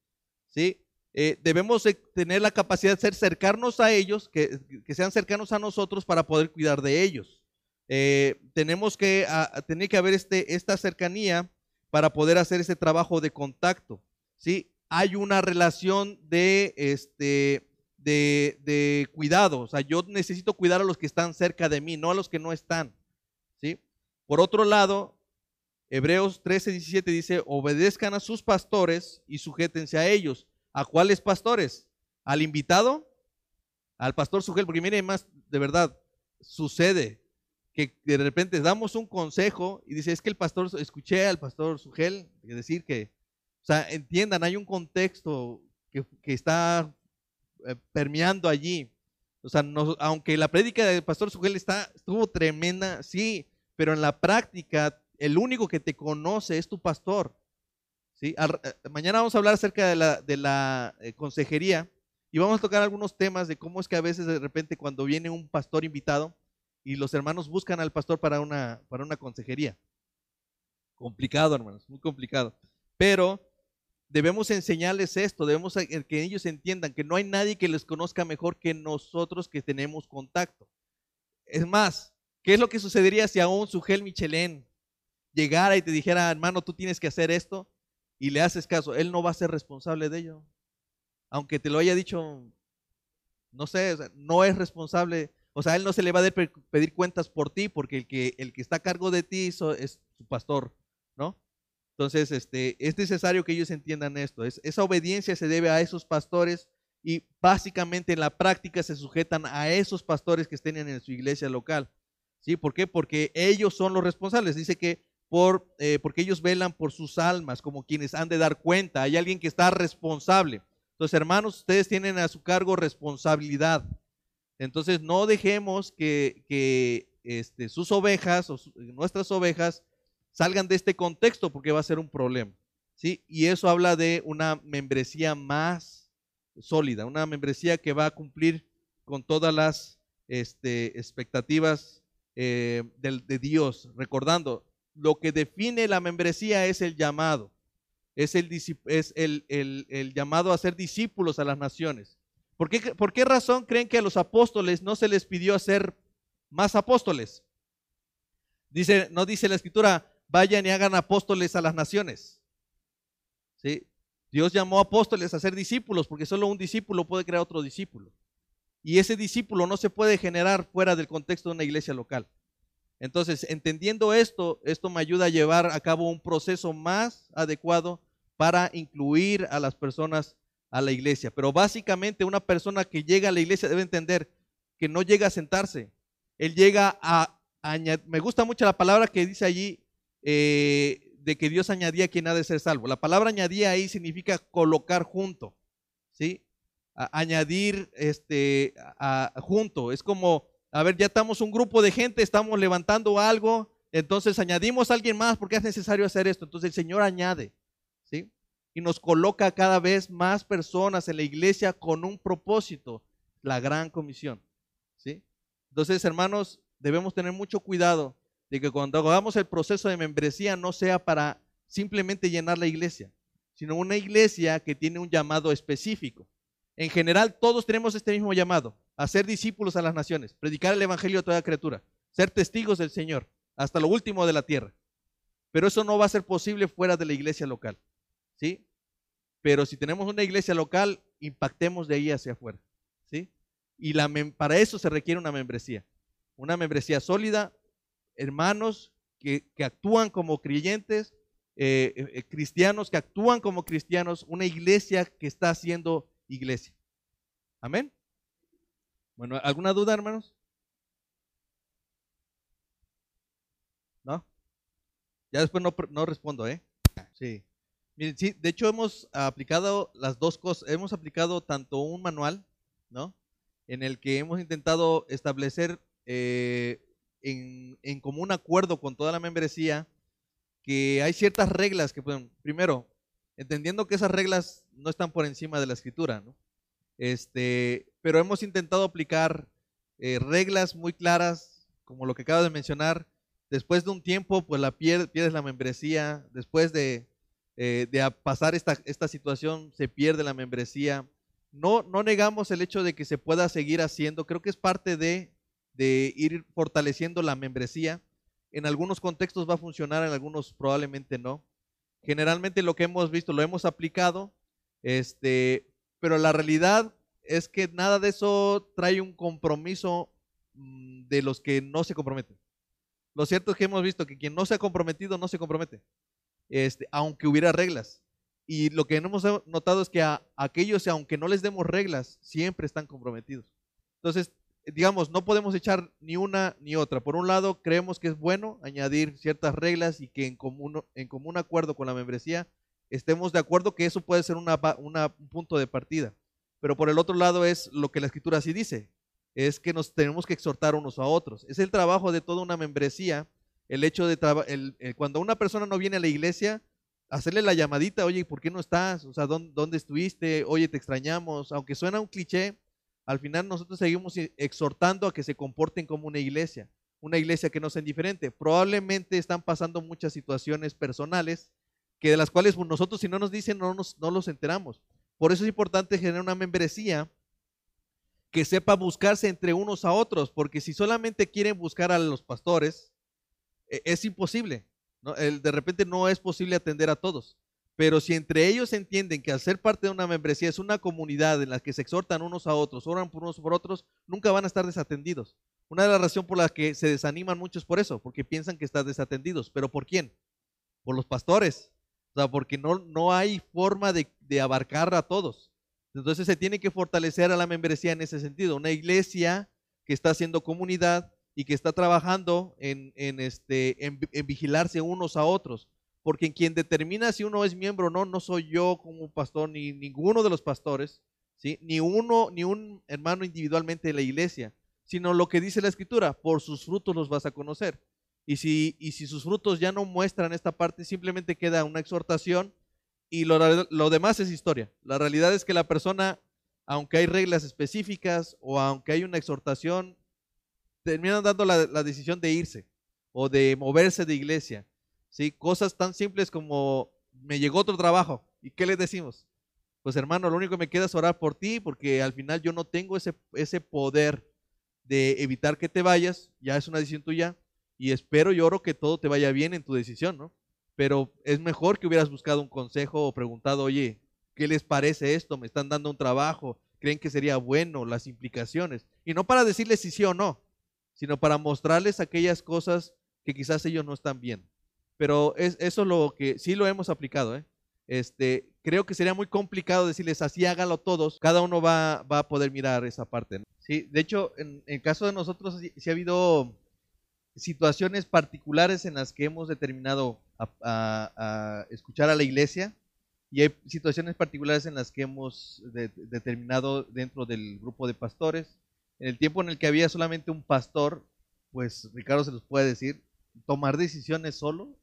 ¿Sí? Eh, debemos tener la capacidad de ser cercanos a ellos, que, sean cercanos a nosotros para poder cuidar de ellos. Eh, tenemos que tener que haber este, esta cercanía para poder hacer ese trabajo de contacto. ¿sí? Hay una relación de, este, de, de, cuidado. O sea, yo necesito cuidar a los que están cerca de mí, no a los que no están. ¿sí? Por otro lado, Hebreos 13, 17 dice, obedezcan a sus pastores y sujétense a ellos ¿A cuáles pastores? ¿Al invitado? Al pastor Sugel, porque mire más, de verdad, sucede que de repente damos un consejo y dice, es que el pastor, escuché al pastor Sugel decir que, o sea, entiendan, hay un contexto que, está eh, permeando allí. O sea, aunque la prédica del pastor Sugel está, estuvo tremenda, sí, pero en la práctica, el único que te conoce es tu pastor. Eh, mañana vamos a hablar acerca de la, de la eh, consejería y vamos a tocar algunos temas de cómo es que a veces de repente cuando viene un pastor invitado y los hermanos buscan al pastor para una, para una consejería. Complicado, hermanos, muy complicado. Pero debemos enseñarles esto, debemos que ellos entiendan que no hay nadie que les conozca mejor que nosotros que tenemos contacto. Es más, ¿qué es lo que sucedería si a un Sugel Michelén llegara y te dijera, hermano, tú tienes que hacer esto? y le haces caso, él no va a ser responsable de ello. Aunque te lo haya dicho, no sé, no es responsable. O sea, él no se le va a pedir cuentas por ti, porque el que, el que está a cargo de ti es su pastor. Entonces, este, es necesario que ellos entiendan esto. Es, esa obediencia se debe a esos pastores y básicamente en la práctica se sujetan a esos pastores que estén en su iglesia local. ¿Sí? ¿Por qué? Porque ellos son los responsables. Dice que por, eh, porque ellos velan por sus almas como quienes han de dar cuenta. Hay alguien que está responsable. Entonces, hermanos, ustedes tienen a su cargo responsabilidad. Entonces, no dejemos que, que este, sus ovejas o nuestras ovejas salgan de este contexto porque va a ser un problema. ¿sí? Y eso habla de una membresía más sólida, una membresía que va a cumplir con todas las este, expectativas eh, de Dios. Recordando, lo que define la membresía es el llamado, es el, es el, llamado a ser discípulos a las naciones. ¿Por qué, ¿Por qué razón creen que a los apóstoles no se les pidió hacer más apóstoles? Dice, no dice la escritura, vayan y hagan apóstoles a las naciones. ¿Sí? Dios llamó apóstoles a ser discípulos porque solo un discípulo puede crear otro discípulo. Y ese discípulo no se puede generar fuera del contexto de una iglesia local. Entonces, entendiendo esto, esto me ayuda a llevar a cabo un proceso más adecuado para incluir a las personas a la iglesia. Pero básicamente una persona que llega a la iglesia debe entender que no llega a sentarse. Él llega a, añadir, me gusta mucho la palabra que dice allí, eh, de que Dios añadía a quien ha de ser salvo. La palabra añadía ahí significa colocar junto, ¿sí? añadir este, junto. Es como, a ver, ya estamos un grupo de gente, estamos levantando algo, entonces añadimos a alguien más porque es necesario hacer esto. Entonces el Señor añade, ¿sí? Y nos coloca cada vez más personas en la iglesia con un propósito, la gran comisión, ¿sí? Entonces, hermanos, debemos tener mucho cuidado de que cuando hagamos el proceso de membresía no sea para simplemente llenar la iglesia, sino una iglesia que tiene un llamado específico. En general, todos tenemos este mismo llamado, a ser discípulos a las naciones, predicar el evangelio a toda criatura, ser testigos del Señor, hasta lo último de la tierra. Pero eso no va a ser posible fuera de la iglesia local. ¿Sí? Pero si tenemos una iglesia local, impactemos de ahí hacia afuera. ¿Sí? Y para eso se requiere una membresía. Una membresía sólida, hermanos que, actúan como creyentes, eh, eh, eh, cristianos que actúan como cristianos, una iglesia que está haciendo iglesia. Amén. Bueno, ¿alguna duda, hermanos? ¿No? Ya después no, no respondo, ¿eh? Sí. Miren, sí, de hecho hemos aplicado las dos cosas. Hemos aplicado tanto un manual, ¿no? En el que hemos intentado establecer eh, en, en común acuerdo con toda la membresía que hay ciertas reglas que pueden, primero, entendiendo que esas reglas no están por encima de la escritura. Este, pero hemos intentado aplicar eh, reglas muy claras, como lo que acabo de mencionar. Después de un tiempo, pues la pierdes la membresía. Después de, eh, de pasar esta, esta situación, se pierde la membresía. No, no negamos el hecho de que se pueda seguir haciendo. Creo que es parte de de ir fortaleciendo la membresía. En algunos contextos va a funcionar, en algunos probablemente no. Generalmente lo que hemos visto lo hemos aplicado, este, pero la realidad es que nada de eso trae un compromiso mm, de los que no se comprometen. Lo cierto es que hemos visto que quien no se ha comprometido no se compromete, este, aunque hubiera reglas. Y lo que hemos notado es que a aquellos, aunque no les demos reglas, siempre están comprometidos. Entonces, digamos, no podemos echar ni una ni otra. Por un lado, creemos que es bueno añadir ciertas reglas y que en común, en común acuerdo con la membresía estemos de acuerdo que eso puede ser un punto de partida. Pero por el otro lado es lo que la escritura sí dice, es que nos tenemos que exhortar unos a otros. Es el trabajo de toda una membresía, el hecho de cuando una persona no viene a la iglesia, hacerle la llamadita, oye, ¿por qué no estás? O sea, ¿dónde, ¿dónde estuviste? Oye, te extrañamos. Aunque suena un cliché, al final nosotros seguimos exhortando a que se comporten como una iglesia, una iglesia que no sea indiferente. Probablemente están pasando muchas situaciones personales que de las cuales nosotros si no nos dicen no, nos, no los enteramos. Por eso es importante generar una membresía que sepa buscarse entre unos a otros, porque si solamente quieren buscar a los pastores, e, es imposible. de repente no es posible atender a todos. Pero si entre ellos entienden que al ser parte de una membresía es una comunidad en la que se exhortan unos a otros, oran por unos por otros, nunca van a estar desatendidos. Una de las razones por las que se desaniman muchos por eso, porque piensan que están desatendidos. ¿Pero por quién? Por los pastores. O sea, porque no, no hay forma de, abarcar a todos. Entonces se tiene que fortalecer a la membresía en ese sentido. Una iglesia que está haciendo comunidad y que está trabajando en, este, en vigilarse unos a otros porque quien determina si uno es miembro o no, no soy yo como pastor, ni ninguno de los pastores, ¿sí? ni uno, ni un hermano individualmente de la iglesia, sino lo que dice la escritura, por sus frutos los vas a conocer. Y si, sus frutos ya no muestran esta parte, simplemente queda una exhortación y lo, demás es historia. La realidad es que la persona, aunque hay reglas específicas o aunque hay una exhortación, termina dando la decisión de irse o de moverse de iglesia ¿sí? Cosas tan simples como me llegó otro trabajo. ¿Y qué le decimos? Pues hermano, lo único que me queda es orar por ti porque al final yo no tengo ese, ese poder de evitar que te vayas, ya es una decisión tuya, y espero y oro que todo te vaya bien en tu decisión, ¿no? Pero es mejor que hubieras buscado un consejo o preguntado, oye, ¿qué les parece esto? ¿Me están dando un trabajo? ¿Creen que sería bueno? Las implicaciones. Y no para decirles si sí o no, sino para mostrarles aquellas cosas que quizás ellos no están bien. Pero es, eso lo que sí lo hemos aplicado. ¿eh? Este, creo que sería muy complicado decirles así hágalo todos. Cada uno va, va a poder mirar esa parte. Sí, de hecho, en, el caso de nosotros sí, ha habido situaciones particulares en las que hemos determinado a, escuchar a la iglesia y hay situaciones particulares en las que hemos determinado dentro del grupo de pastores. En el tiempo en el que había solamente un pastor, pues Ricardo se los puede decir, tomar decisiones solo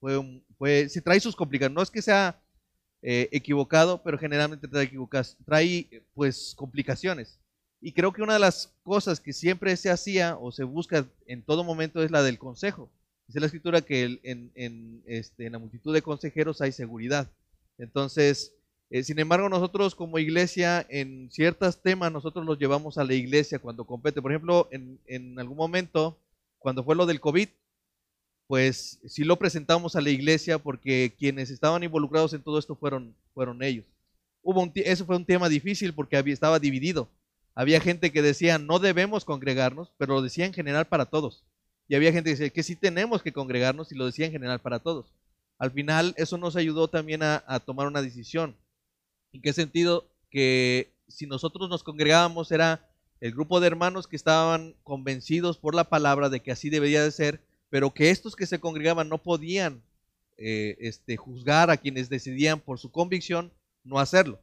fue, fue trae sus complicaciones. No es que sea eh, equivocado, pero generalmente trae, trae pues complicaciones. Y creo que una de las cosas que siempre se hacía o se busca en todo momento es la del consejo. Dice la escritura que en, en, este, en la multitud de consejeros hay seguridad. Entonces, eh, sin embargo, nosotros como iglesia, en ciertos temas, nosotros los llevamos a la iglesia cuando compete. Por ejemplo, en, en algún momento, cuando fue lo del COVID, pues sí lo presentamos a la iglesia porque quienes estaban involucrados en todo esto fueron, fueron ellos. Eso fue un tema difícil porque había, estaba dividido. Había gente que decía no debemos congregarnos, pero lo decía en general para todos. Y había gente que decía que sí tenemos que congregarnos y lo decía en general para todos. Al final eso nos ayudó también a, a tomar una decisión. ¿En qué sentido? Que si nosotros nos congregábamos era el grupo de hermanos que estaban convencidos por la palabra de que así debería de ser pero que estos que se congregaban no podían eh, este, juzgar a quienes decidían por su convicción no hacerlo.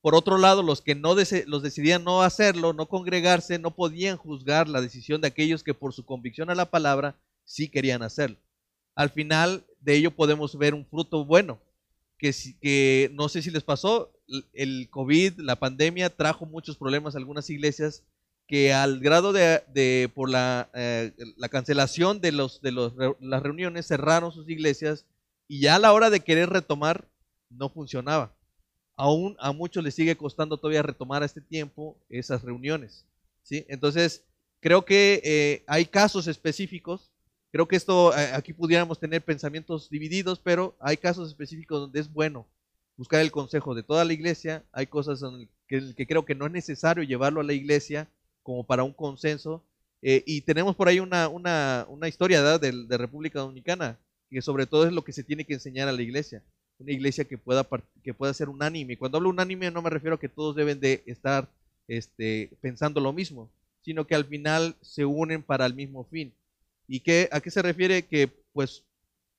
Por otro lado, los que no los decidían no hacerlo, no congregarse, no podían juzgar la decisión de aquellos que por su convicción a la palabra sí querían hacerlo. Al final de ello podemos ver un fruto bueno, que, que no sé si les pasó, el COVID, la pandemia trajo muchos problemas a algunas iglesias que al grado de, por la, eh, la, cancelación de, los, de los, las reuniones cerraron sus iglesias y ya a la hora de querer retomar no funcionaba. Aún a muchos les sigue costando todavía retomar a este tiempo esas reuniones. ¿sí? Entonces, creo que eh, hay casos específicos. Creo que esto, eh, aquí pudiéramos tener pensamientos divididos, pero hay casos específicos donde es bueno buscar el consejo de toda la iglesia. Hay cosas en que creo que no es necesario llevarlo a la iglesia como para un consenso. Eh, y tenemos por ahí una, una, una historia de, de, República Dominicana, que sobre todo es lo que se tiene que enseñar a la iglesia. Una iglesia que pueda, que pueda ser unánime. Cuando hablo unánime no me refiero a que todos deben de estar este, pensando lo mismo, sino que al final se unen para el mismo fin. ¿Y qué, a qué se refiere? Que pues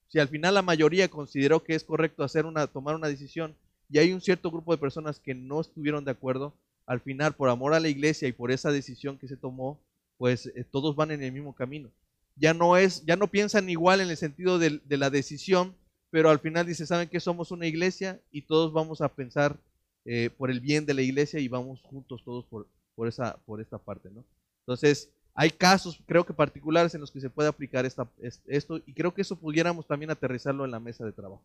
si al final la mayoría consideró que es correcto hacer una, tomar una decisión y hay un cierto grupo de personas que no estuvieron de acuerdo, al final, por amor a la iglesia y por esa decisión que se tomó, pues eh, todos van en el mismo camino. Ya no es, ya no piensan igual en el sentido de, la decisión, pero al final dice, ¿saben que somos una iglesia? Y todos vamos a pensar eh, por el bien de la iglesia y vamos juntos todos por, por, esa, por esta parte, ¿no? Entonces, hay casos, creo que particulares, en los que se puede aplicar esta, esto, y creo que eso pudiéramos también aterrizarlo en la mesa de trabajo.